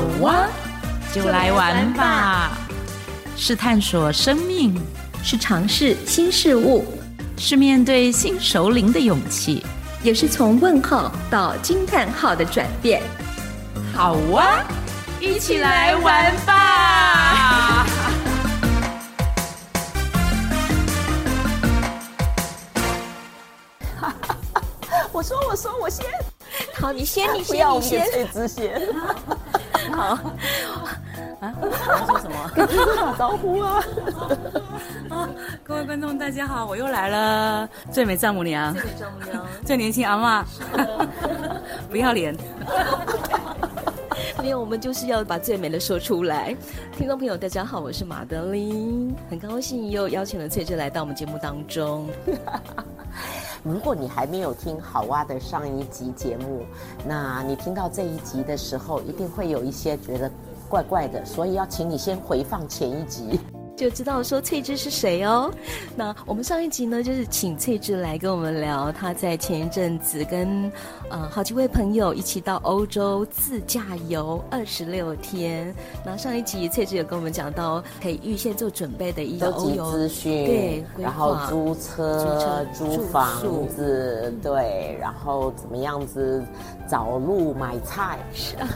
好哇，就来玩吧！是探索生命，是尝试新事物，是面对新熟龄的勇气，也是从问号到惊叹号的转变。好哇，一起来玩吧！我说，我说，我先。好，你先，你先，不要你先。好。啊？我要说什么？跟听众打招呼啊！啊，各位观众，大家好，我又来了，最美丈母娘，最美丈母娘，最年轻阿妈，不要脸。没有，我们就是要把最美的说出来。听众朋友，大家好，我是马德琳，很高兴又邀请了翠翠来到我们节目当中。如果你还没有听好哇的上一集节目，那你听到这一集的时候，一定会有一些觉得怪怪的，所以要请你先回放前一集。就知道说翠芝是谁哦。那我们上一集呢，就是请翠芝来跟我们聊她在前一阵子跟呃好几位朋友一起到欧洲自驾游二十六天。那上一集翠芝有跟我们讲到可以预先做准备的一些欧游资讯，对，然后租车、租，车租房子，对，然后怎么样子找路买菜，是啊，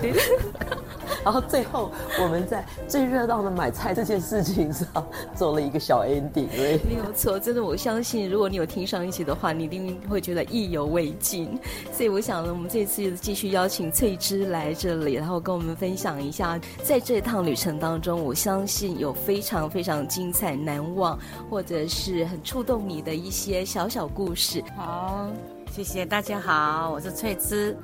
然后最后我们在最热闹的买菜这件事情上。做了一个小 ending，对，没有错，真的，我相信如果你有听上一集的话，你一定会觉得意犹未尽。所以我想呢，我们这次继续邀请翠芝来这里，然后跟我们分享一下，在这趟旅程当中，我相信有非常非常精彩、难忘，或者是很触动你的一些小小故事。好，谢谢大家好，我是翠芝。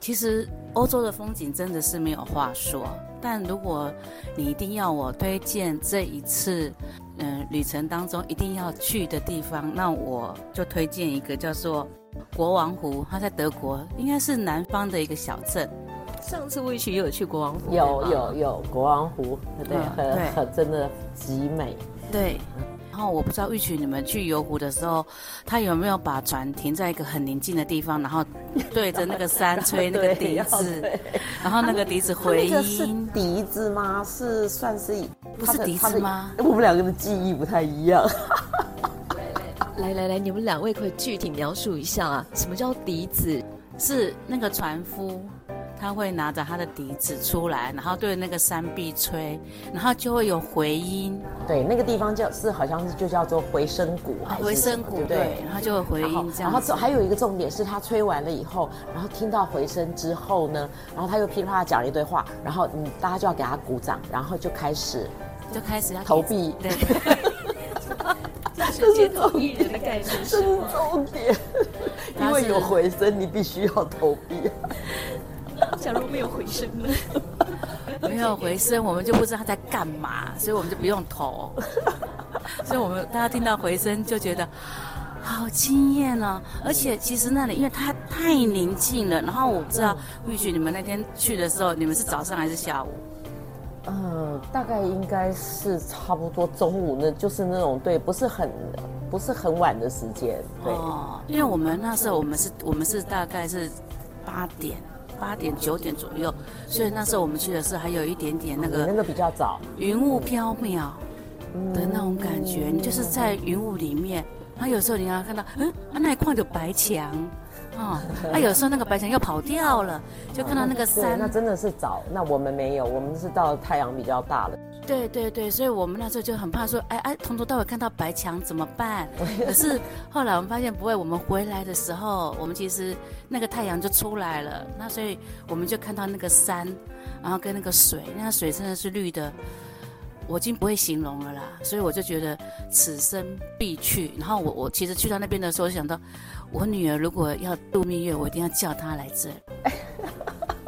其实欧洲的风景真的是没有话说。但如果你一定要我推荐这一次，嗯、旅程当中一定要去的地方，那我就推荐一个叫做国王湖，它在德国，应该是南方的一个小镇。上次魏曲也有去国王湖，有有有国王湖，对，很对很真的极美，对。然后我不知道玉曲你们去游湖的时候，他有没有把船停在一个很宁静的地方，然后 对着那个山吹那个笛子，然后那个笛子回音。是笛子吗？是算是不是笛子吗？我们两个的记忆不太一样。来来来，你们两位可以具体描述一下啊？什么叫笛子？是那个船夫。他会拿着他的笛子出来，然后对着那个山壁吹，然后就会有回音。对，那个地方叫是好像是就叫做回声谷，啊、回声谷对，对，然后就会回音这样。然后还有一个重点是他吹完了以后，然后听到回声之后呢，然后他又噼里啪啦讲了一堆话，然后你，大家就要给他鼓掌，然后就开始就开始要投币。对，这是街头艺人的概念，是重点，因为有回声，你必须要投币。假如没有回声呢？没有回声，我们就不知道他在干嘛，所以我们就不用投。所以我们大家听到回声就觉得好惊艳哦。而且其实那里因为它太宁静了，然后我不知道玉雪你们那天去的时候，你们是早上还是下午？嗯，大概应该是差不多中午，那就是那种对，不是很不是很晚的时间。对，哦，因为我们那时候我们是我们是大概是八点。八点九点左右，所以那时候我们去的时候还有一点点那个那个比较早，云雾飘渺的那种感觉，你就是在云雾里面，然后有时候你要看到，嗯，啊那一块有白墙，啊，啊有时候那个白墙又跑掉了，就看到那个山，那真的是早，那我们没有，我们是到太阳比较大了。对对对，所以我们那时候就很怕说，哎哎，从头到尾看到白墙怎么办？可是后来我们发现不会，我们回来的时候，我们其实那个太阳就出来了，那所以我们就看到那个山，然后跟那个水，那个水真的是绿的，我已经不会形容了啦。所以我就觉得此生必去。然后我我其实去到 那边的时候，我想到我女儿如果要度蜜月，我一定要叫她来这。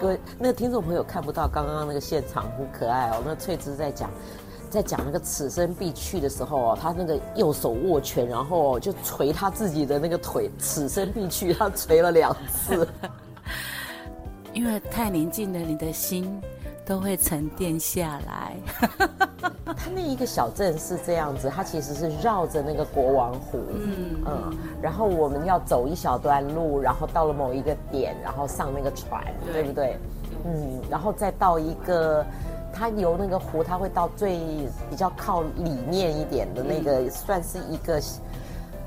各位，那个听众朋友看不到刚刚那个现场很可爱哦。那翠芝在讲，在讲那个此生必去的时候哦，他那个右手握拳，然后就捶他自己的那个腿。此生必去，他捶了两次，因为太宁静了，你的心都会沉淀下来。它那一个小镇是这样子，它其实是绕着那个国王湖，嗯嗯，然后我们要走一小段路，然后到了某一个点，然后上那个船，对，对不对？嗯，然后再到一个，它游那个湖，它会到最比较靠里面一点的那个，嗯、算是一个，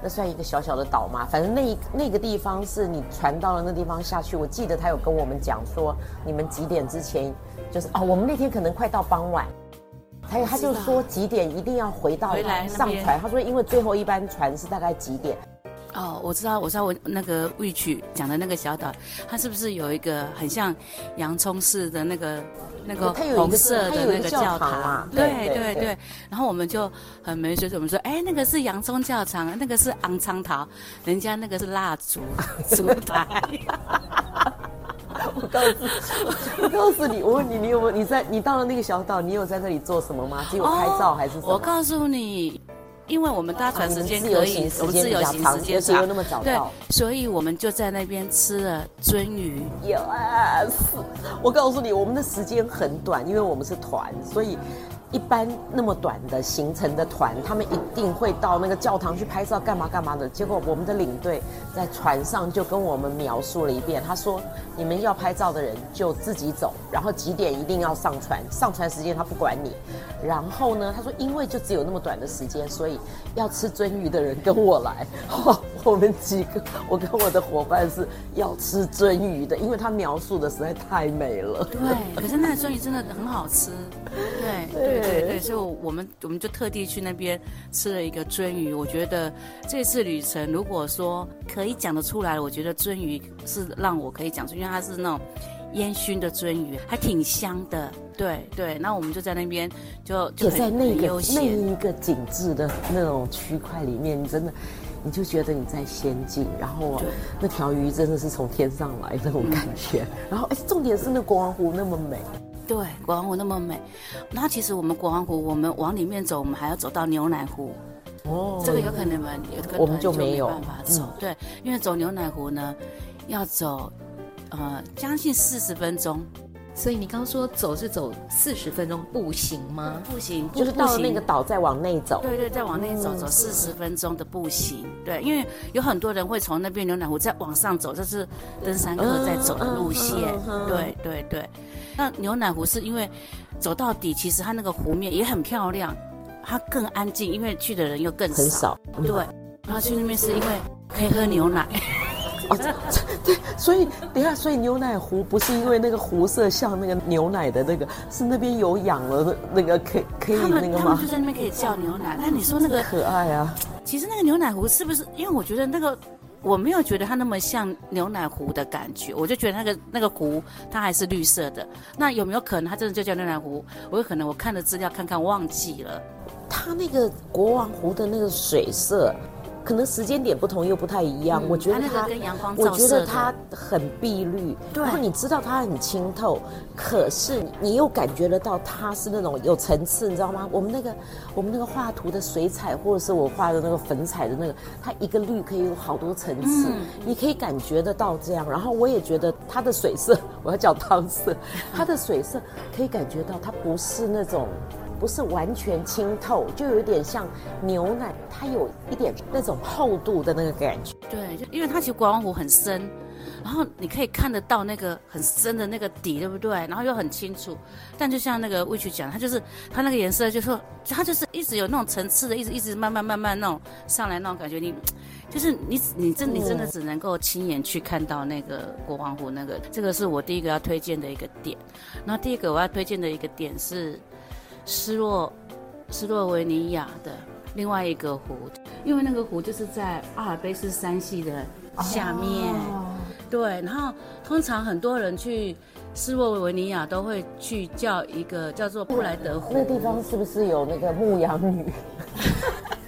那算一个小小的岛嘛。反正那那个地方是你船到了那地方下去，我记得他有跟我们讲说，你们几点之前就是哦，我们那天可能快到傍晚，还有他就说几点一定要回到上船。他说因为最后一班船是大概几点。哦，我知道，我知道，我那个 Which 讲的那个小岛，它是不是有一个很像洋葱似的那个那个红色的那个教堂啊？对对对。然后我们就很没水准，我们说，哎，那个是洋葱教堂，那个是昂苍桃，人家那个是蜡烛 烛台。我告诉，我告诉你，我问你，你有没有你在你到了那个小岛，你有在那里做什么吗？只有拍照还是什么？我告诉你。因为我们搭船时间可以，我们自由行时间长，那么早到，对，所以我们就在那边吃了鳟鱼。Yes，我告诉你，我们的时间很短，因为我们是团，所以。一般那么短的行程的团，他们一定会到那个教堂去拍照，干嘛干嘛的。结果我们的领队在船上就跟我们描述了一遍，他说：“你们要拍照的人就自己走，然后几点一定要上船，上船时间他不管你。然后呢，他说因为就只有那么短的时间，所以要吃鳟鱼的人跟我来。哦”我们几个，我跟我的伙伴是要吃鳟鱼的，因为他描述的实在太美了。对，可是那个鳟鱼真的很好吃。对对对对，所以我们我们就特地去那边吃了一个鳟鱼。我觉得这次旅程，如果说可以讲得出来，我觉得鳟鱼是让我可以讲出，因为它是那种烟熏的鳟鱼，还挺香的。对对，那我们就在那边就就在那个那一个景致的那种区块里面，你真的。你就觉得你在仙境，然后那条鱼真的是从天上来那种感觉，嗯、然后哎，重点是那国王湖那么美，对，国王湖那么美。那其实我们国王湖，我们往里面走，我们还要走到牛奶湖。哦，这个有可能我们有个团就没有办法走，嗯、对，因为走牛奶湖呢，要走呃将近四十分钟。所以你刚刚说走是走四十分钟步行吗？步行就是到了那个岛再往内走。对对，再往内走，走四十分钟的步行。对，因为有很多人会从那边牛奶湖再往上走，这是登山客在走的路线。对对对。那牛奶湖是因为走到底，其实它那个湖面也很漂亮，它更安静，因为去的人又更少。对。然后去那边是因为可以喝牛奶。哦，对，所以等一下，所以牛奶湖不是因为那个湖色像那个牛奶的那个，是那边有养了那个可以可以那个吗？他们就在那边可以叫牛奶。那你说那个可爱啊？其实那个牛奶湖是不是？因为我觉得那个我没有觉得它那么像牛奶湖的感觉，我就觉得那个那个湖它还是绿色的。那有没有可能它真的就叫牛奶湖？我有可能我看的资料看看忘记了。它那个国王湖的那个水色。可能时间点不同又不太一样，嗯、我觉得它，它我觉得它很碧绿，然后你知道它很清透，可是你又感觉得到它是那种有层次，你知道吗？我们那个我们那个画图的水彩，或者是我画的那个粉彩的那个，它一个绿可以有好多层次，嗯、你可以感觉得到这样。然后我也觉得它的水色，我要叫汤色，它的水色可以感觉到它不是那种。不是完全清透，就有点像牛奶，它有一点那种厚度的那个感觉。对，就因为它其实国王湖很深，然后你可以看得到那个很深的那个底，对不对？然后又很清楚。但就像那个魏曲讲，它就是它那个颜色，就是说它就是一直有那种层次的，一直一直慢慢慢慢那种上来那种感觉。你 就是你你真你真的只能够亲眼去看到那个国王湖那个。这个是我第一个要推荐的一个点。然后第一个我要推荐的一个点是。斯洛，斯洛维尼亚的另外一个湖，因为那个湖就是在阿尔卑斯山系的下面，哦、对。然后通常很多人去斯洛维尼亚都会去叫一个叫做布莱德湖。那地方是不是有那个牧羊女？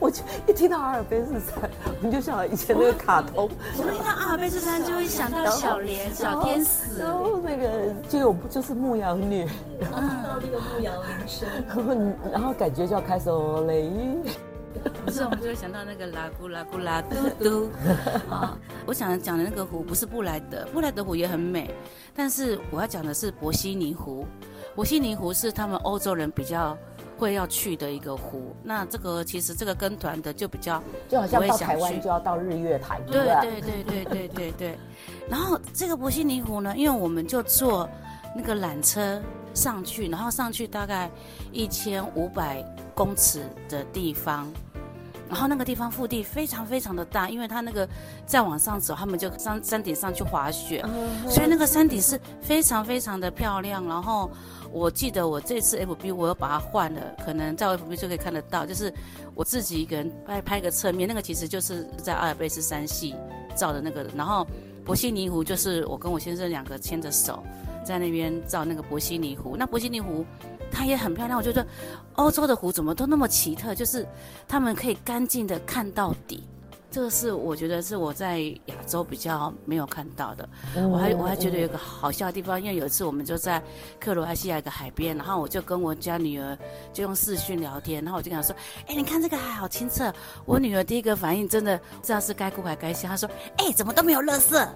我就一听到阿尔卑斯山，我就想以前那个卡通。我一听到阿尔卑斯山就会想到小莲、小天使，然后那个就有就是牧羊女，然后听到那个牧羊铃声，然后感觉就要开始哦雷。不是，我们就会想到那个拉古拉古拉嘟嘟。啊，我想讲的那个湖不是布莱德，布莱德湖也很美，但是我要讲的是伯西尼湖。伯西尼湖是他们欧洲人比较会要去的一个湖。那这个其实这个跟团的就比较就好像到台湾就要到日月潭，对对对对对对对。然后这个博西尼湖呢，因为我们就坐那个缆车上去，然后上去大概一千五百公尺的地方。然后那个地方腹地非常非常的大，因为它那个再往上走，他们就上山顶上去滑雪，所以那个山顶是非常非常的漂亮。然后我记得我这次 FB 我又把它换了，可能在 FB 就可以看得到，就是我自己一个人拍拍个侧面，那个其实就是在阿尔卑斯山系照的那个。然后伯西尼湖就是我跟我先生两个牵着手在那边照那个伯西尼湖。那伯西尼湖。它也很漂亮，我觉得欧洲的湖怎么都那么奇特，就是他们可以干净的看到底，这个是我觉得是我在亚洲比较没有看到的。我还我还觉得有一个好笑的地方，因为有一次我们就在克罗埃西亚一个海边，然后我就跟我家女儿就用视讯聊天，然后我就跟她说：“哎，你看这个海好清澈。”我女儿第一个反应真的不知道是该哭还该笑，她说：“哎，怎么都没有垃圾？”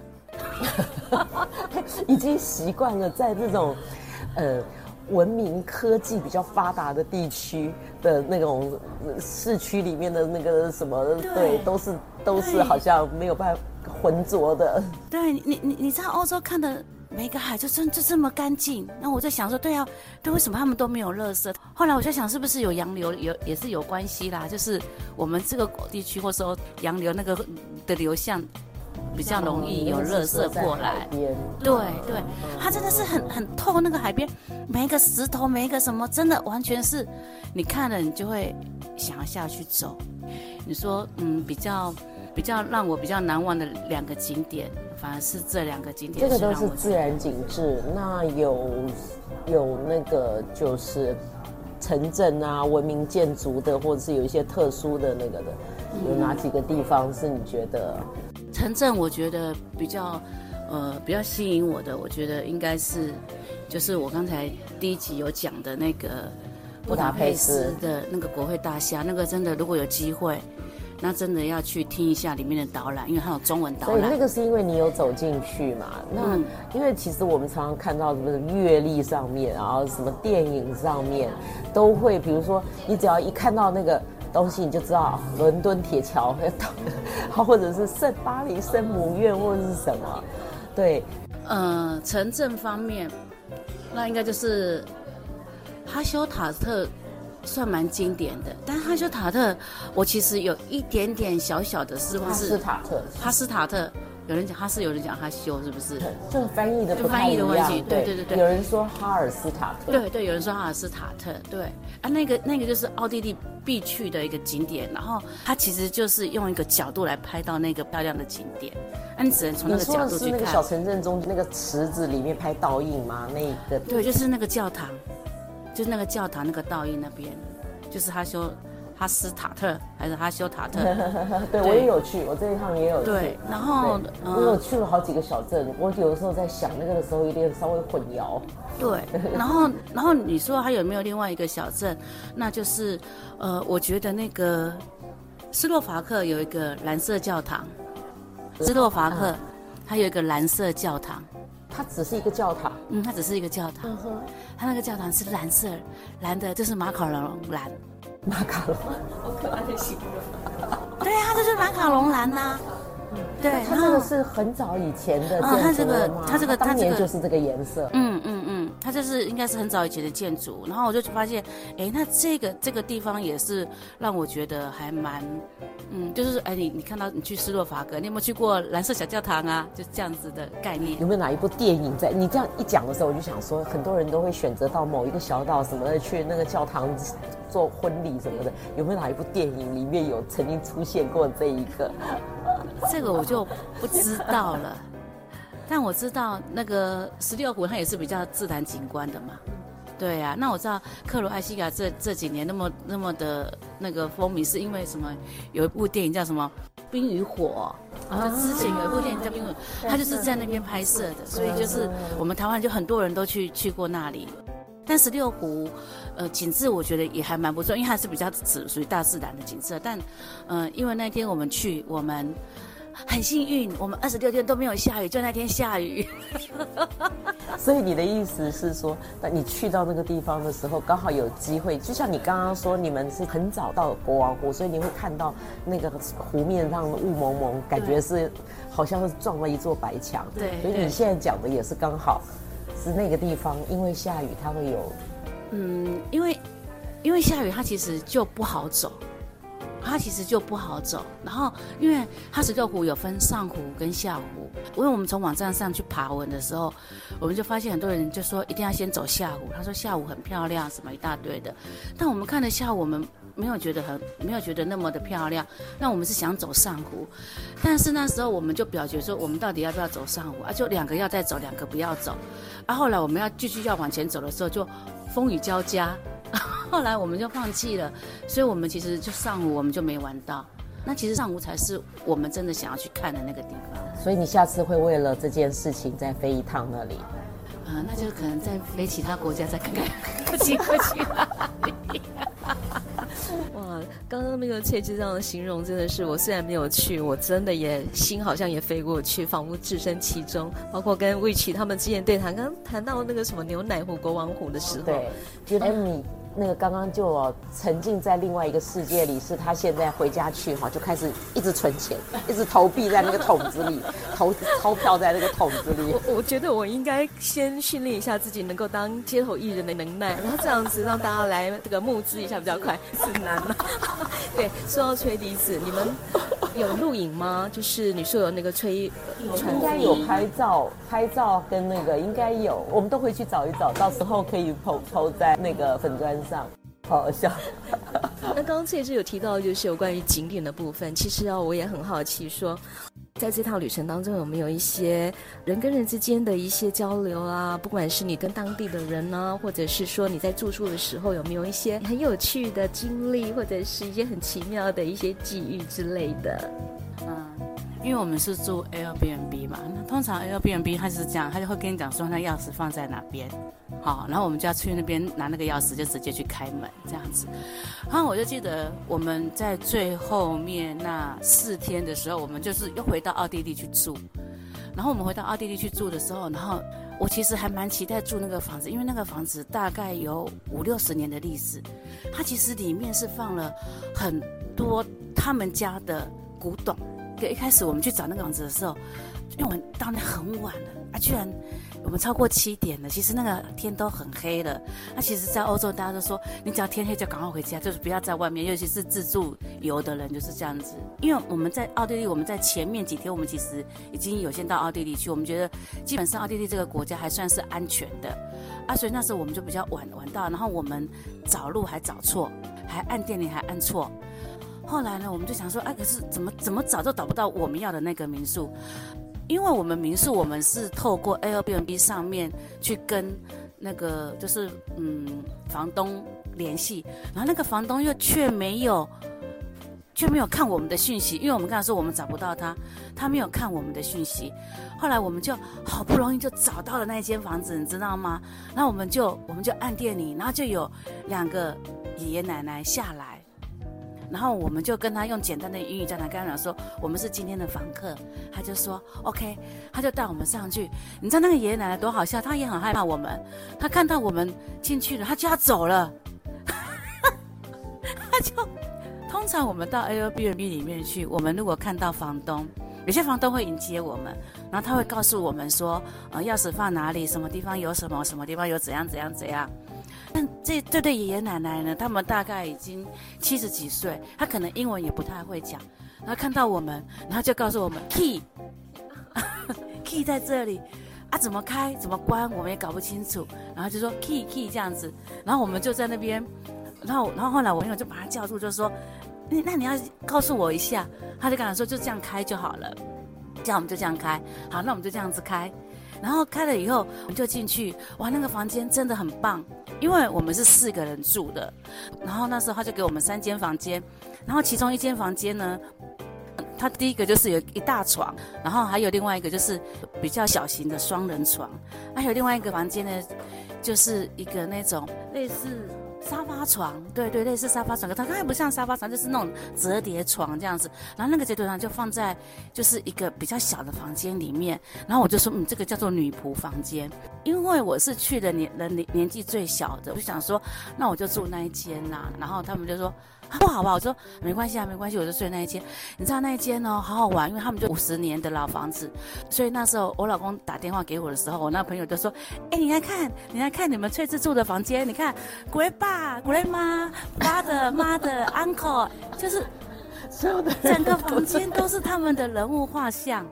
已经习惯了在这种呃。文明科技比较发达的地区的那种市区里面的那个什么，对，对都是都是好像没有办法浑浊的。对你，你你在欧洲看的每个海就真就这么干净。那我在想说，对啊，对，为什么他们都没有垃圾？后来我在想，是不是有洋流有也是有关系啦？就是我们这个地区或者说洋流那个的流向。比较容易有垃圾过来，对对，它真的是很很透那个海边，每一个石头，每一个什么，真的完全是，你看了你就会想要下去走。你说，嗯，比较比较让我比较难忘的两个景点，反而是这两个景点。这个都是自然景致，那有有那个就是城镇啊，文明建筑的，或者是有一些特殊的那个的，有哪几个地方是你觉得？城镇我觉得比较，呃，比较吸引我的，我觉得应该是，就是我刚才第一集有讲的那个布达佩斯的那个国会大厦，那个真的如果有机会，那真的要去听一下里面的导览，因为它有中文导览。所以那个是因为你有走进去嘛？那、嗯、因为其实我们常常看到什么阅历上面，然后什么电影上面，都会，比如说你只要一看到那个。东西你就知道，伦敦铁桥 或者是圣巴黎圣母院，或者是什么，对，呃，城镇方面，那应该就是哈修塔特，算蛮经典的。但哈修塔特，我其实有一点点小小的失望，是哈斯塔特，哈斯塔特。有人讲哈斯，有人讲哈修，是不是？就是翻译的不太一样。对对对对。有人说哈尔斯塔特。对对，有人说哈尔斯塔特。对啊，那个那个就是奥地利必去的一个景点，然后它其实就是用一个角度来拍到那个漂亮的景点，那你只能从那个角度去看。那个小城镇中那个池子里面拍倒影吗？那个。对，就是那个教堂，就是那个教堂那个倒影那边，就是哈修。哈斯塔特还是哈修塔特？对，对我也有去，我这一趟也有去。对，然后我有去了好几个小镇，我有的时候在想那个的时候有点稍微混淆。对，然后然后你说还有没有另外一个小镇？那就是呃，我觉得那个斯洛伐克有一个蓝色教堂。斯洛伐克它有一个蓝色教堂，它只是一个教堂。嗯，它只是一个教堂。它那个教堂是蓝色蓝的，就是马卡龙蓝。马卡龙，好可爱的形容。对啊，这是马卡龙蓝呐、啊。对，它这个是很早以前的建筑、嗯、它这个，它这个，它当年就是这个颜色。嗯嗯嗯，它就是应该是很早以前的建筑。然后我就发现，哎，那这个这个地方也是让我觉得还蛮，嗯，就是哎，你你看到你去斯洛伐克，你有没有去过蓝色小教堂啊？就这样子的概念。有没有哪一部电影在？你这样一讲的时候，我就想说，很多人都会选择到某一个小岛什么的去那个教堂做婚礼什么的。有没有哪一部电影里面有曾经出现过这一个？这个我就不知道了，但我知道那个十六湖它也是比较自然景观的嘛，对呀、啊。那我知道克罗埃西亚这这几年那么那么的那个风靡，是因为什么？有一部电影叫什么《冰与火》啊，就之前有一部电影叫《冰与火》，它就是在那边拍摄的，所以就是我们台湾就很多人都去去过那里。但十六湖，呃，景致我觉得也还蛮不错，因为它是比较属属于大自然的景色。但，呃，因为那天我们去，我们很幸运，我们二十六天都没有下雨，就那天下雨。所以你的意思是说，那你去到那个地方的时候，刚好有机会，就像你刚刚说，你们是很早到国王湖，所以你会看到那个湖面上的雾蒙蒙，感觉是好像是撞了一座白墙。对，所以你现在讲的也是刚好是那个地方，因为下雨它会有，嗯，因为因为下雨它其实就不好走。它其实就不好走，然后因为哈石榴湖有分上湖跟下湖，因为我们从网站上去爬文的时候，我们就发现很多人就说一定要先走下湖，他说下湖很漂亮，什么一大堆的，但我们看了下午，我们没有觉得很没有觉得那么的漂亮，那我们是想走上湖，但是那时候我们就表决说我们到底要不要走上湖？啊？就两个要再走，两个不要走，啊，后来我们要继续要往前走的时候，就风雨交加。后来我们就放弃了，所以我们其实就上午我们就没玩到。那其实上午才是我们真的想要去看的那个地方。所以你下次会为了这件事情再飞一趟那里？啊，那就可能再飞其他国家再看看，不行不行。哇，刚刚那个翠芝这样的形容真的是，我虽然没有去，我真的也心好像也飞过去，仿佛置身其中。包括跟魏琪他们之前对谈，刚谈到那个什么牛奶湖、国王湖的时候，对，觉得你。那个刚刚就沉浸在另外一个世界里，是他现在回家去哈，就开始一直存钱，一直投币在那个桶子里，投钞票在那个桶子里。我我觉得我应该先训练一下自己能够当街头艺人的能耐，然后这样子让大家来这个募资一下比较快，是难吗？对，说到吹笛子，你们有录影吗？就是你说有那个吹，应该有拍照，拍照跟那个应该有，我们都回去找一找，到时候可以 po po 在那个粉专上，好好笑。那刚刚这也是有提到，就是有关于景点的部分。其实啊，我也很好奇说，说在这趟旅程当中有没有一些人跟人之间的一些交流啊？不管是你跟当地的人呢、啊，或者是说你在住宿的时候有没有一些很有趣的经历，或者是一些很奇妙的一些际遇之类的？嗯，因为我们是住 Airbnb 嘛，那通常 Airbnb 他是这样，他就会跟你讲说那钥匙放在哪边。好，然后我们就要去那边拿那个钥匙，就直接去开门这样子。然后我就记得我们在最后面那四天的时候，我们就是又回到奥地利去住。然后我们回到奥地利去住的时候，然后我其实还蛮期待住那个房子，因为那个房子大概有五六十年的历史。它其实里面是放了很多他们家的古董。一开始我们去找那个房子的时候，因为我们到那很晚了啊，居然。我们超过七点了，其实那个天都很黑了。那其实，在欧洲，大家都说，你只要天黑就赶快回家，就是不要在外面，尤其是自助游的人就是这样子。因为我们在奥地利，我们在前面几天，我们其实已经有先到奥地利去，我们觉得基本上奥地利这个国家还算是安全的啊，所以那时候我们就比较晚晚到，然后我们找路还找错，还按电铃还按错。后来呢，我们就想说，哎，可是怎么怎么找都找不到我们要的那个民宿。因为我们民宿，我们是透过 Airbnb 上面去跟那个就是嗯房东联系，然后那个房东又却没有却没有看我们的讯息，因为我们刚才说我们找不到他，他没有看我们的讯息。后来我们就好不容易就找到了那间房子，你知道吗？然后我们就我们就按电铃，然后就有两个爷爷奶奶下来。然后我们就跟他用简单的英语交谈，跟他讲说我们是今天的房客，他就说 OK，他就带我们上去。你知道那个爷爷奶奶多好笑，他也很害怕我们，他看到我们进去了，他就要走了，他就通常我们到 Airbnb 里面去，我们如果看到房东，有些房东会迎接我们，然后他会告诉我们说，呃，钥匙放哪里，什么地方有什么，什么地方有怎样怎样怎样。但这这对爷爷奶奶呢，他们大概已经七十几岁，他可能英文也不太会讲。然后看到我们，然后就告诉我们 key，key 在这里啊，怎么开怎么关，我们也搞不清楚。然后就说 key key 这样子，然后我们就在那边，然后然后后来我朋友就把他叫住，就说，那那你要告诉我一下。他就跟他说就这样开就好了，这样我们就这样开。好，那我们就这样子开。然后开了以后，我们就进去，哇，那个房间真的很棒。因为我们是四个人住的，然后那时候他就给我们三间房间，然后其中一间房间呢，他第一个就是有一大床，然后还有另外一个就是比较小型的双人床，还有另外一个房间呢，就是一个那种类似沙发床，对对，类似沙发床，可它它也不像沙发床，就是那种折叠床这样子。然后那个折叠床就放在就是一个比较小的房间里面。然后我就说，嗯，这个叫做女仆房间，因为我是去的年人年年纪最小的，我就想说，那我就住那一间呐。然后他们就说。不好吧？我说没关系啊，没关系，我就睡那一间。你知道那一间哦，好好玩，因为他们就五十年的老房子，所以那时候我老公打电话给我的时候，我那朋友就说：“哎，你来看，你来看你们翠芝住的房间，你看，，grandpa，grandma，father，mother，uncle，就是 所有的整个房间都是他们的人物画像。”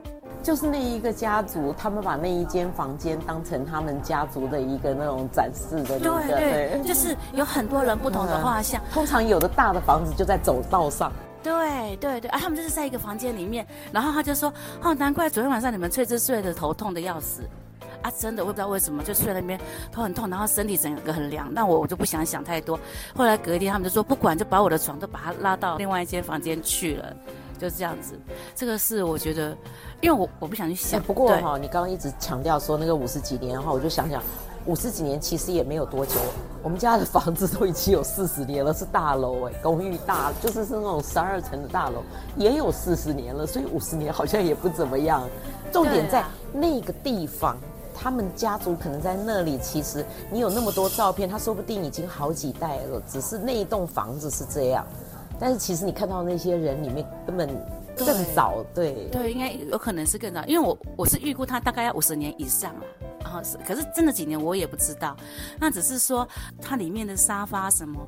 就是那一个家族，他们把那一间房间当成他们家族的一个那种展示的那个，对对，就是有很多人不同的画像。通常有的大的房子就在走道上。对对对，啊，他们就是在一个房间里面，然后他就说，哦，难怪昨天晚上你们翠芝睡得头痛的要死，啊，真的我也不知道为什么，就睡在那边头很痛，然后身体整个很凉。那我我就不想想太多。后来隔一天他们就说，不管就把我的床都把它拉到另外一间房间去了。就是这样子，这个是我觉得，因为我我不想去想。欸、不过哈、哦，你刚刚一直强调说那个五十几年哈，我就想想，五十几年其实也没有多久。我们家的房子都已经有四十年了，是大楼哎，公寓大，就是是那种十二层的大楼，也有四十年了，所以五十年好像也不怎么样。重点在那个地方，他们家族可能在那里。其实你有那么多照片，他说不定已经好几代了，只是那一栋房子是这样。但是其实你看到那些人里面根本更早，对对，应该有可能是更早，因为我我是预估他大概要五十年以上啊，然后是，可是真的几年我也不知道，那只是说它里面的沙发什么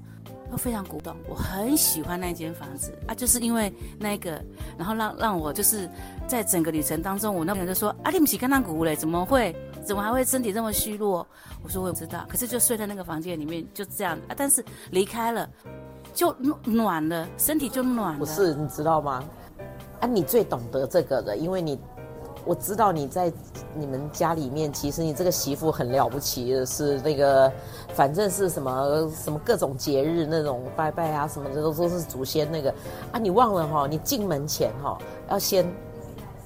都非常古董，我很喜欢那间房子啊，就是因为那个，然后让让我就是在整个旅程当中，我那朋友就说啊，你不是刚刚古嘞，怎么会，怎么还会身体这么虚弱？我说我也不知道，可是就睡在那个房间里面就这样啊，但是离开了。就暖了，身体就暖了。不是，你知道吗？啊，你最懂得这个的，因为你，我知道你在你们家里面，其实你这个媳妇很了不起的是那个，反正是什么什么各种节日那种拜拜啊什么的，都都是祖先那个啊，你忘了哈？你进门前哈要先，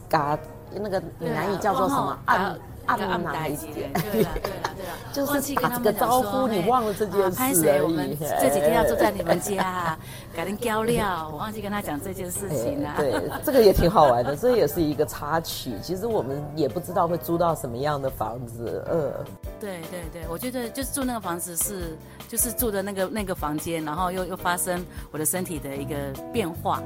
嘎那个闽南语叫做什么按。按哪一点？对了，对了，对了，就是打个招呼，你忘了这件事而已。我们这几天要住在你们家，改天交料，我忘记跟他讲这件事情了。对，这个也挺好玩的，这也是一个插曲。其实我们也不知道会租到什么样的房子。呃，对对对，我觉得就是住那个房子是，就是住的那个那个房间，然后又又发生我的身体的一个变化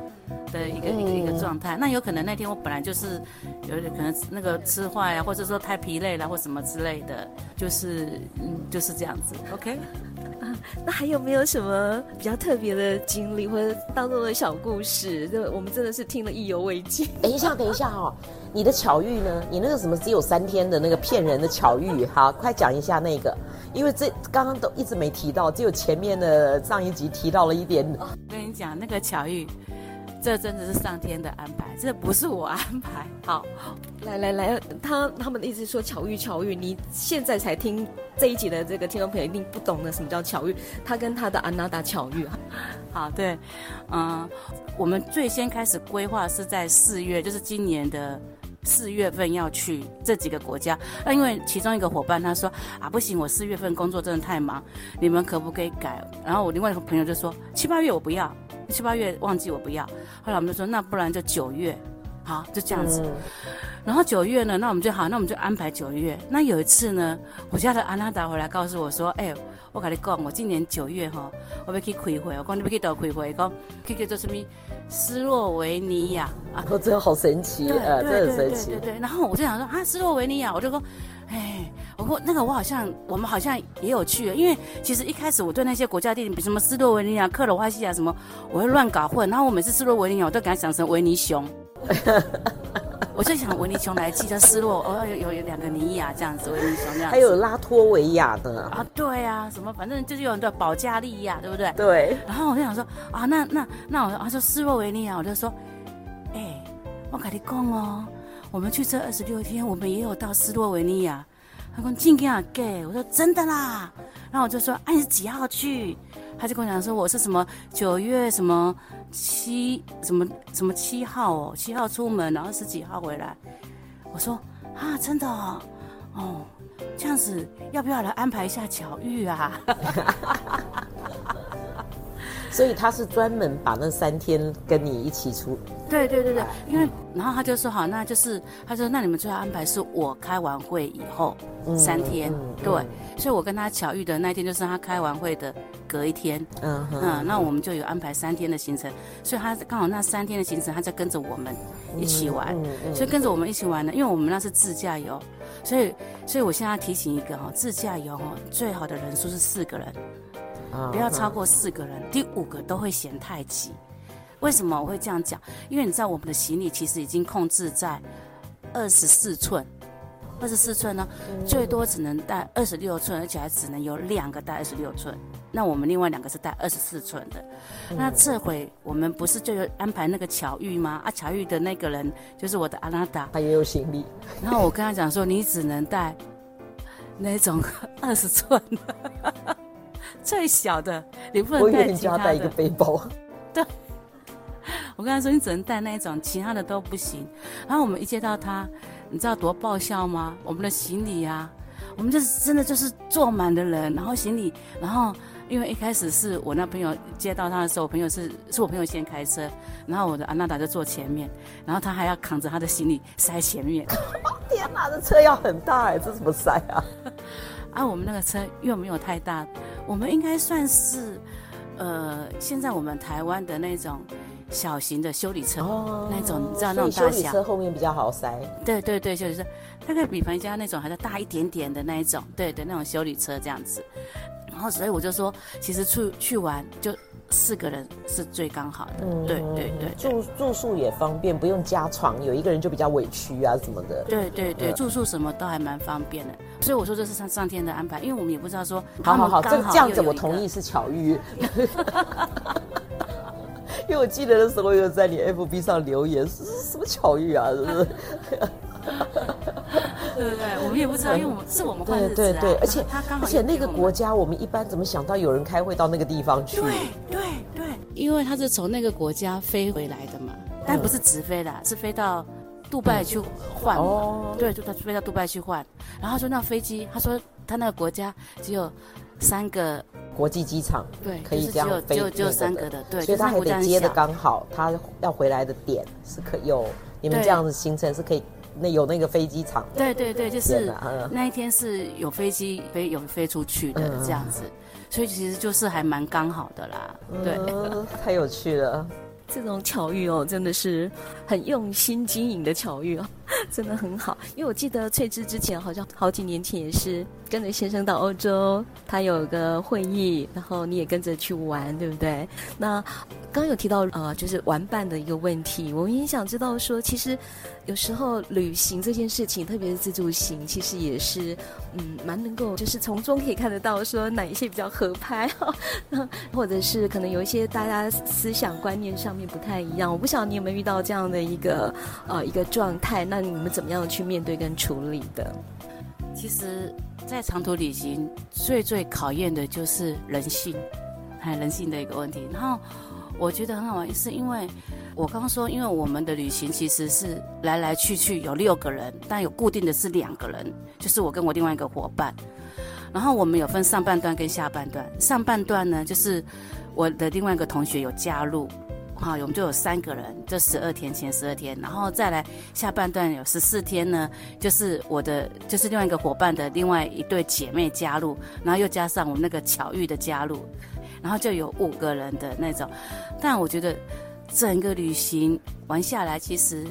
的一个一个一个状态。那有可能那天我本来就是有点可能那个吃坏啊，或者说太疲。一类啦，或什么之类的，就是嗯，就是这样子。OK，啊，那还有没有什么比较特别的经历或者当中的小故事？这我们真的是听了意犹未尽。等一下，等一下、哦，你的巧遇呢？你那个什么只有三天的那个骗人的巧遇，好，快讲一下那个，因为这刚刚都一直没提到，只有前面的上一集提到了一点。我跟你讲，那个巧遇。这真的是上天的安排，这不是我安排。好，来来来，他他们的意思是说巧遇巧遇，你现在才听这一集的这个听众朋友一定不懂得什么叫巧遇。他跟他的安娜达巧遇，好，对，嗯，我们最先开始规划是在四月，就是今年的四月份要去这几个国家。那因为其中一个伙伴他说啊，不行，我四月份工作真的太忙，你们可不可以改？然后我另外一个朋友就说七八月我不要。七八月忘记我不要，后来我们就说那不然就九月，好，就这样子。嗯、然后九月呢，那我们就好，那我们就安排九月。那有一次呢，我家的安娜达回来告诉我说：“哎、欸，我跟你讲，我今年九月哈，我要去开会。我讲你要去到开会，讲去叫做什么斯洛维尼亚啊？哦，这个好神奇啊，这很神奇。对对，对。然后我就想说啊，斯洛维尼亚，我就说。哎，我说那个我好像我们好像也有去，因为其实一开始我对那些国家地理，比如什么斯洛维尼亚、克罗埃西亚什么，我会乱搞混。然后我每次斯洛维尼亚，我都给他想成维尼熊，我就想维尼熊来记得斯洛，哦有有有两个尼亚这样子，维尼熊这样。还有拉脱维亚的啊，对啊，什么反正就是有很多保加利亚，对不对？对。然后我就想说啊，那那那我啊说斯洛维尼亚，我就说，哎，我跟你讲哦。我们去这二十六天，我们也有到斯洛维尼亚。他说：“今天啊给我说：“真的啦。”然后我就说：“哎、啊，你是几号去？”他就跟我讲说：“我是什么九月什么七什么什么七号哦，七号出门，然后十几号回来。”我说：“啊，真的哦，哦，这样子要不要来安排一下巧遇啊？” 所以他是专门把那三天跟你一起出。对对对对，因为然后他就说好，那就是他说那你们最好安排是我开完会以后、嗯、三天，嗯嗯、对，所以我跟他巧遇的那一天就是他开完会的隔一天，嗯嗯，那我们就有安排三天的行程，所以他刚好那三天的行程他在跟着我们一起玩，所以跟着我们一起玩呢，因为我们那是自驾游，所以所以我现在提醒一个哈，自驾游哈最好的人数是四个人，不要超过四个人，第五个都会嫌太挤。为什么我会这样讲？因为你知道我们的行李其实已经控制在二十四寸，二十四寸呢，最多只能带二十六寸，而且还只能有两个带二十六寸。那我们另外两个是带二十四寸的。那这回我们不是就有安排那个巧遇吗？啊，巧遇的那个人就是我的阿拉达，他也有行李。然后我跟他讲说，你只能带那种 二十寸的，最小的，你不能带其他的。带一个背包。对。我跟他说，你只能带那一种，其他的都不行。然后我们一接到他，你知道多爆笑吗？我们的行李啊，我们就是真的就是坐满的人，然后行李，然后因为一开始是我那朋友接到他的时候，我朋友是是我朋友先开车，然后我的安娜达就坐前面，然后他还要扛着他的行李塞前面。天哪，这车要很大哎，这怎么塞啊？啊，我们那个车又没有太大，我们应该算是，呃，现在我们台湾的那种。小型的修理车，哦、那种你知道那种大小，修理车后面比较好塞。对对对，休理车大概比朋友家那种还要大一点点的那一种，对对，那种修理车这样子。然后所以我就说，其实去去玩就四个人是最刚好的。嗯，对对对，住住宿也方便，不用加床，有一个人就比较委屈啊什么的。对对对，嗯、住宿什么都还蛮方便的。所以我说这是上上天的安排，因为我们也不知道说好好好，这这样子我同意是巧遇。因为我记得的时候有在你 FB 上留言，是什么巧遇啊？是不是？对不对？我们也不知道，因为我们是我们换日子啊。对对对，而且他刚好，而且那个国家，我们一般怎么想到有人开会到那个地方去？对对对，因为他是从那个国家飞回来的嘛，但不是直飞的，是飞到杜拜去换。哦，对，就他飞到杜拜去换。然后说那飞机，他说他那个国家只有三个。国际机场对，可以这样飞，就就三个的，对，所以他还得接的刚好，他要回来的点是可有你们这样子行程是可以，那有那个飞机场，对对对，就是那一天是有飞机飞有飞出去的这样子，所以其实就是还蛮刚好的啦，对，太有趣了。这种巧遇哦，真的是很用心经营的巧遇哦，真的很好。因为我记得翠芝之前好像好几年前也是跟着先生到欧洲，他有个会议，然后你也跟着去玩，对不对？那刚有提到呃，就是玩伴的一个问题，我们也想知道说，其实有时候旅行这件事情，特别是自助行，其实也是嗯蛮能够，就是从中可以看得到说哪一些比较合拍哈，或者是可能有一些大家思想观念上面不太一样。我不晓得你有没有遇到这样的一个呃一个状态，那你们怎么样去面对跟处理的？其实，在长途旅行最最考验的就是人性，还人性的一个问题，然后。我觉得很好玩，是因为我刚刚说，因为我们的旅行其实是来来去去有六个人，但有固定的是两个人，就是我跟我另外一个伙伴。然后我们有分上半段跟下半段，上半段呢就是我的另外一个同学有加入，哈，我们就有三个人，这十二天前十二天，然后再来下半段有十四天呢，就是我的就是另外一个伙伴的另外一对姐妹加入，然后又加上我们那个巧遇的加入。然后就有五个人的那种，但我觉得整个旅行玩下来，其实，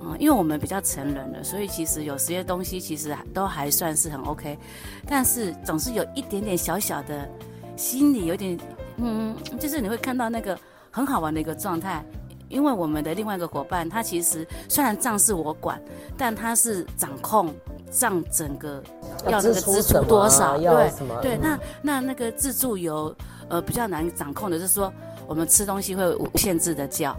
嗯，因为我们比较成人了，所以其实有些东西其实都还算是很 OK，但是总是有一点点小小的，心里有点，嗯，就是你会看到那个很好玩的一个状态，因为我们的另外一个伙伴，他其实虽然账是我管，但他是掌控账整个要那个支出多少，对对，那那那个自助游。呃，比较难掌控的就是说，我们吃东西会无限制的叫。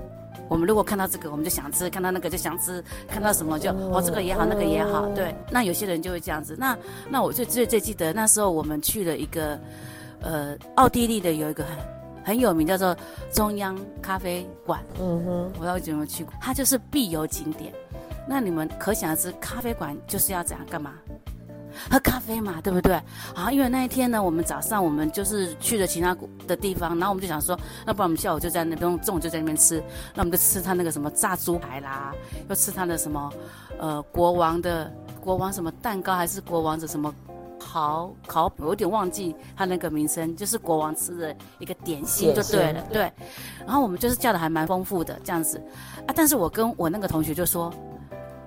我们如果看到这个，我们就想吃；看到那个就想吃；看到什么就哦，这个也好，那个也好。对，那有些人就会这样子。那那我最最最记得那时候我们去了一个，呃，奥地利的有一个很很有名叫做中央咖啡馆。嗯哼，我要怎么去过？它就是必游景点。那你们可想而知，咖啡馆就是要怎样干嘛？喝咖啡嘛，对不对？好，因为那一天呢，我们早上我们就是去了其他的地方，然后我们就想说，那不然我们下午就在那边，中午就在那边吃，那我们就吃他那个什么炸猪排啦，又吃他的什么，呃，国王的国王什么蛋糕，还是国王的什么烤烤，我有点忘记他那个名称，就是国王吃的一个点心就对了，对。然后我们就是叫的还蛮丰富的这样子，啊，但是我跟我那个同学就说，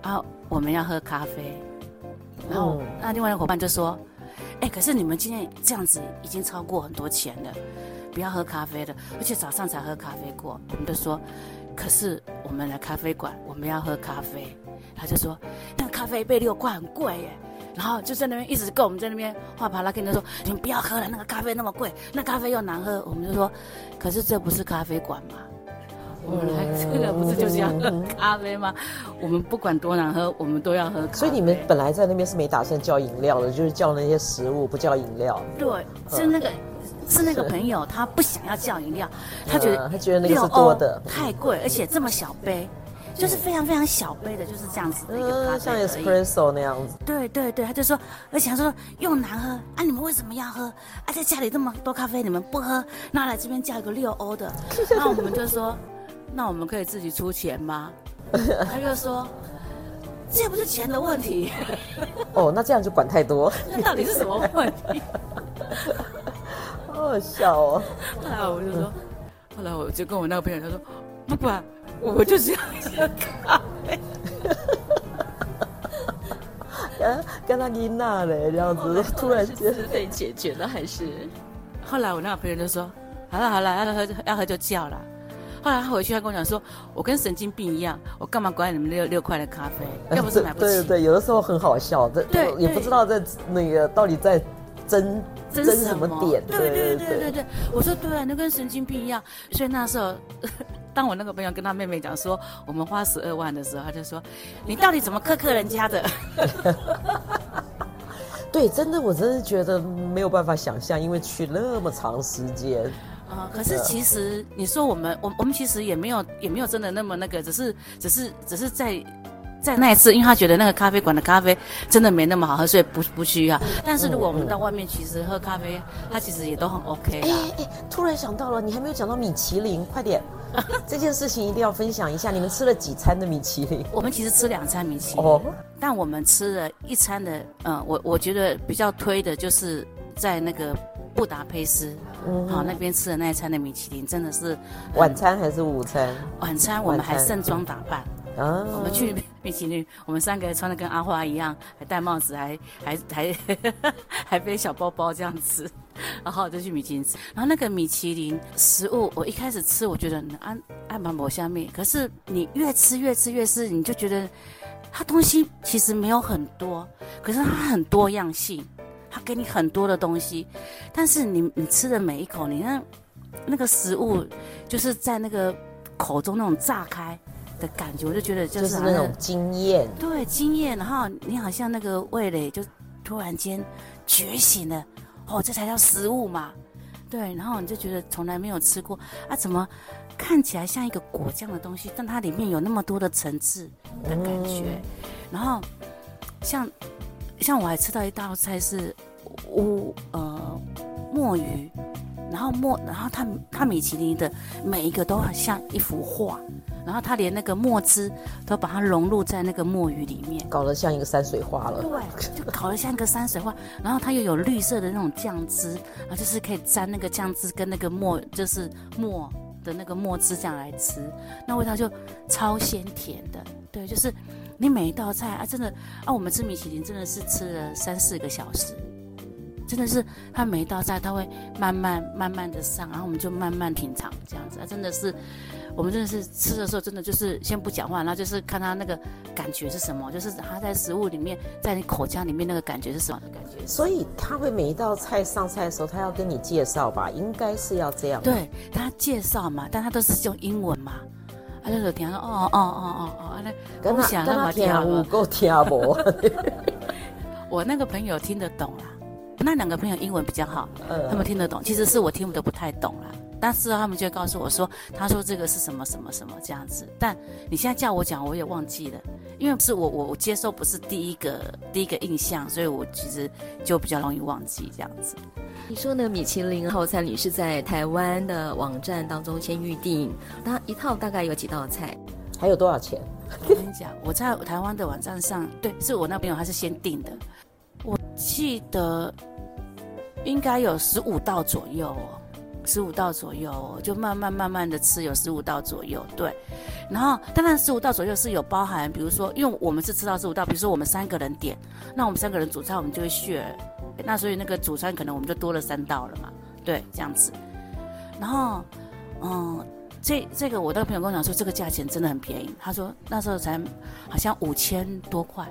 啊，我们要喝咖啡。然后，那另外一个伙伴就说：“哎，可是你们今天这样子已经超过很多钱了，不要喝咖啡了，而且早上才喝咖啡过。”我们就说：“可是我们来咖啡馆，我们要喝咖啡。”他就说：“那咖啡一杯六块，很贵耶。”然后就在那边一直跟我们在那边话啪啦，跟他说：“你们不要喝了，那个咖啡那么贵，那咖啡又难喝。”我们就说：“可是这不是咖啡馆吗？”我们来这个不是就是要喝咖啡吗？我们不管多难喝，我们都要喝咖啡。所以你们本来在那边是没打算叫饮料的，就是叫那些食物，不叫饮料。对，是那个是那个朋友，他不想要叫饮料，他觉得他觉得那个是多的，太贵，而且这么小杯，就是非常非常小杯的，就是这样子的一个咖啡，像 espresso 那样子。对对对，他就说，而且他说又难喝啊，你们为什么要喝啊？在家里这么多咖啡，你们不喝，那来这边叫一个六欧的，那我们就说。那我们可以自己出钱吗？他就说，这不是钱的问题。哦，那这样就管太多。那到底是什么问题？好好笑哦。后来我就说，后来我就跟我那个朋友他说，不管，我就是要喝咖啡。跟跟他妮娜嘞，这样子突然间是被解决了还是？后来我那个朋友就说，好了好了，要喝要喝就叫了。后来他回去，他跟我讲说：“我跟神经病一样，我干嘛管你们六六块的咖啡？要不是买不起。”对对对，有的时候很好笑，这对也不知道在那个到底在争争什么点。对对对对对对，我说对啊，那跟神经病一样。所以那时候，当我那个朋友跟他妹妹讲说我们花十二万的时候，他就说：“你到底怎么克克人家的？” 对，真的，我真的觉得没有办法想象，因为去那么长时间。啊、呃，可是其实你说我们，我我们其实也没有也没有真的那么那个，只是只是只是在在那一次，因为他觉得那个咖啡馆的咖啡真的没那么好喝，所以不不需要。但是如果我们到外面，其实喝咖啡，他其实也都很 OK。哎哎，突然想到了，你还没有讲到米其林，快点，这件事情一定要分享一下。你们吃了几餐的米其林？我们其实吃两餐米其林，哦，但我们吃了一餐的，嗯，我我觉得比较推的就是在那个。布达佩斯，嗯，好，那边吃的那一餐的米其林真的是晚餐还是午餐？晚餐我们还盛装打扮，啊，我们去米其林，我们三个穿的跟阿花一样，还戴帽子，还 还还还背小包包这样子，然后就去米其林吃。然后那个米其林食物，我一开始吃，我觉得按按满抹下面，可是你越吃越吃越吃，你就觉得它东西其实没有很多，可是它很多样性。他给你很多的东西，但是你你吃的每一口，你那那个食物就是在那个口中那种炸开的感觉，我就觉得就是，就是那种惊艳，对，惊艳。然后你好像那个味蕾就突然间觉醒了，哦，这才叫食物嘛，对。然后你就觉得从来没有吃过啊，怎么看起来像一个果酱的东西，但它里面有那么多的层次的感觉，嗯、然后像。像我还吃到一道菜是乌呃墨鱼，然后墨，然后它它米其林的每一个都很像一幅画，然后它连那个墨汁都把它融入在那个墨鱼里面，搞得像一个山水画了。对，就搞得像一个山水画，然后它又有绿色的那种酱汁，然后就是可以沾那个酱汁跟那个墨，就是墨的那个墨汁这样来吃，那味道就超鲜甜的。对，就是。你每一道菜啊，真的啊，我们吃米其林真的是吃了三四个小时，真的是他每一道菜他会慢慢慢慢的上，然后我们就慢慢品尝这样子啊，真的是我们真的是吃的时候真的就是先不讲话，然后就是看他那个感觉是什么，就是他在食物里面，在你口腔里面那个感觉是什么的感觉。所以他会每一道菜上菜的时候，他要跟你介绍吧，应该是要这样。对，他介绍嘛，但他都是用英文嘛。他就听说哦哦哦哦哦，那跟他跟他听有够听无？我那个朋友听得懂啦，那两个朋友英文比较好，他们听得懂。其实是我听得不太懂啦。但是他们就告诉我说，他说这个是什么什么什么这样子。但你现在叫我讲，我也忘记了，因为不是我我我接受不是第一个第一个印象，所以我其实就比较容易忘记这样子。你说呢？米其林套餐你是在台湾的网站当中先预定，它一套大概有几道菜？还有多少钱？我跟你讲，我在台湾的网站上，对，是我那朋友他是先订的，我记得应该有十五道左右哦，十五道左右，就慢慢慢慢的吃，有十五道左右，对。然后当然十五道左右是有包含，比如说，因为我们是吃到十五道，比如说我们三个人点，那我们三个人煮菜，我们就会选。那所以那个主餐可能我们就多了三道了嘛，对，这样子。然后，嗯，这这个我的朋友跟我讲说，这个价钱真的很便宜。他说那时候才好像五千多块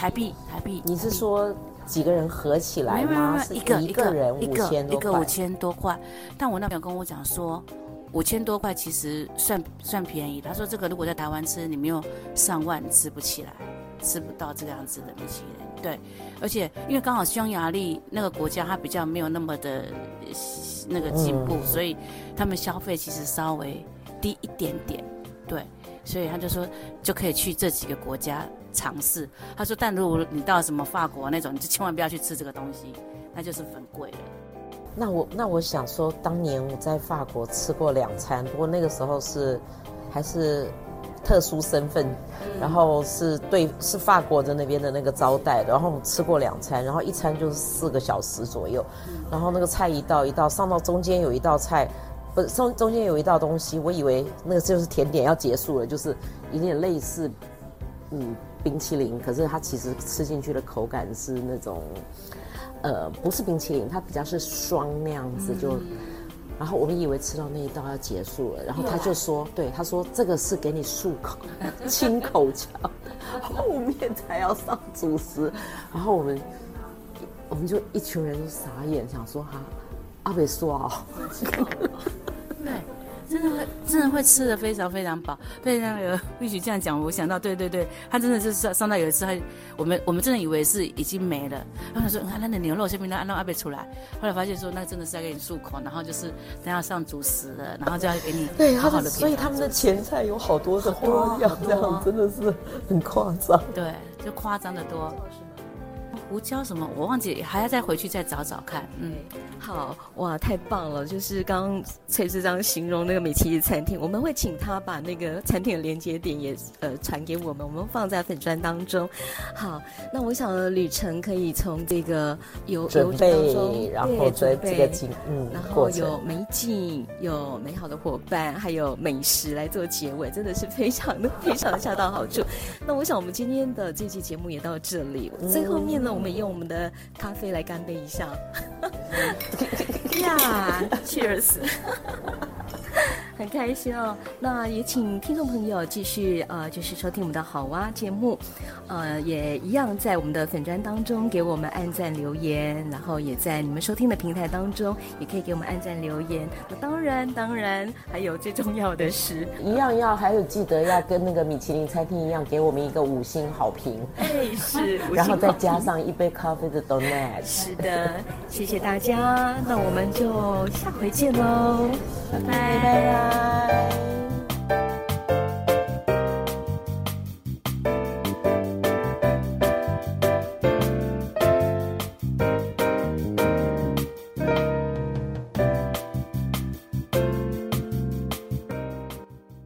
台币，台币。你是说几个人合起来吗？一个一个人五千多块，一个五千多块。但我那朋友跟我讲说，五千多块其实算算便宜。他说这个如果在台湾吃，你没有上万吃不起来，吃不到这个样子的米其林。对，而且因为刚好匈牙利那个国家，它比较没有那么的那个进步，嗯、所以他们消费其实稍微低一点点。对，所以他就说就可以去这几个国家尝试。他说，但如果你到什么法国那种，你就千万不要去吃这个东西，那就是很贵了。那我那我想说，当年我在法国吃过两餐，不过那个时候是还是。特殊身份，然后是对是法国的那边的那个招待，然后我们吃过两餐，然后一餐就是四个小时左右，然后那个菜一道一道上到中间有一道菜，不是中中间有一道东西，我以为那个就是甜点要结束了，就是有点类似嗯冰淇淋，可是它其实吃进去的口感是那种呃不是冰淇淋，它比较是霜那样子就。然后我们以为吃到那一道要结束了，然后他就说：“对，他说这个是给你漱口、清口腔，后面才要上主食。”然后我们我们就一群人都傻眼，想说：“哈，阿北说啊。”对。真的会，真的会吃的非常非常饱，被那个。必须这样讲，我想到，对对对，他真的是上上到有一次，他我们我们真的以为是已经没了，然后他说，啊，那的牛肉下面让让阿贝出来，后来发现说，那真的是要给你漱口，然后就是等下上主食了，然后就要给你对，好好的。所以他们的前菜有好多的花样，这样真的是很夸张，对，就夸张的多。胡椒什么？我忘记，还要再回去再找找看。嗯，好哇，太棒了！就是刚刚翠枝这样形容那个米其林餐厅，我们会请他把那个餐厅的连接点也呃传给我们，我们放在粉砖当中。好，那我想旅程可以从这个有准备，然后在这个景，嗯，然后有美景，有美好的伙伴，还有美食来做结尾，真的是非常的非常的恰到好处。那我想我们今天的这期节目也到这里，最后面呢。我们用我们的咖啡来干杯一下，呀，Cheers！很开心哦，那也请听众朋友继续呃，就是收听我们的好哇节目，呃，也一样在我们的粉砖当中给我们按赞留言，然后也在你们收听的平台当中也可以给我们按赞留言。那当然，当然还有最重要的是，一样要还有记得要跟那个米其林餐厅一样，给我们一个五星好评。哎，是，然后再加上一杯咖啡的 donut。是的，谢谢大家，那我们就下回见喽，拜拜。拜拜。time.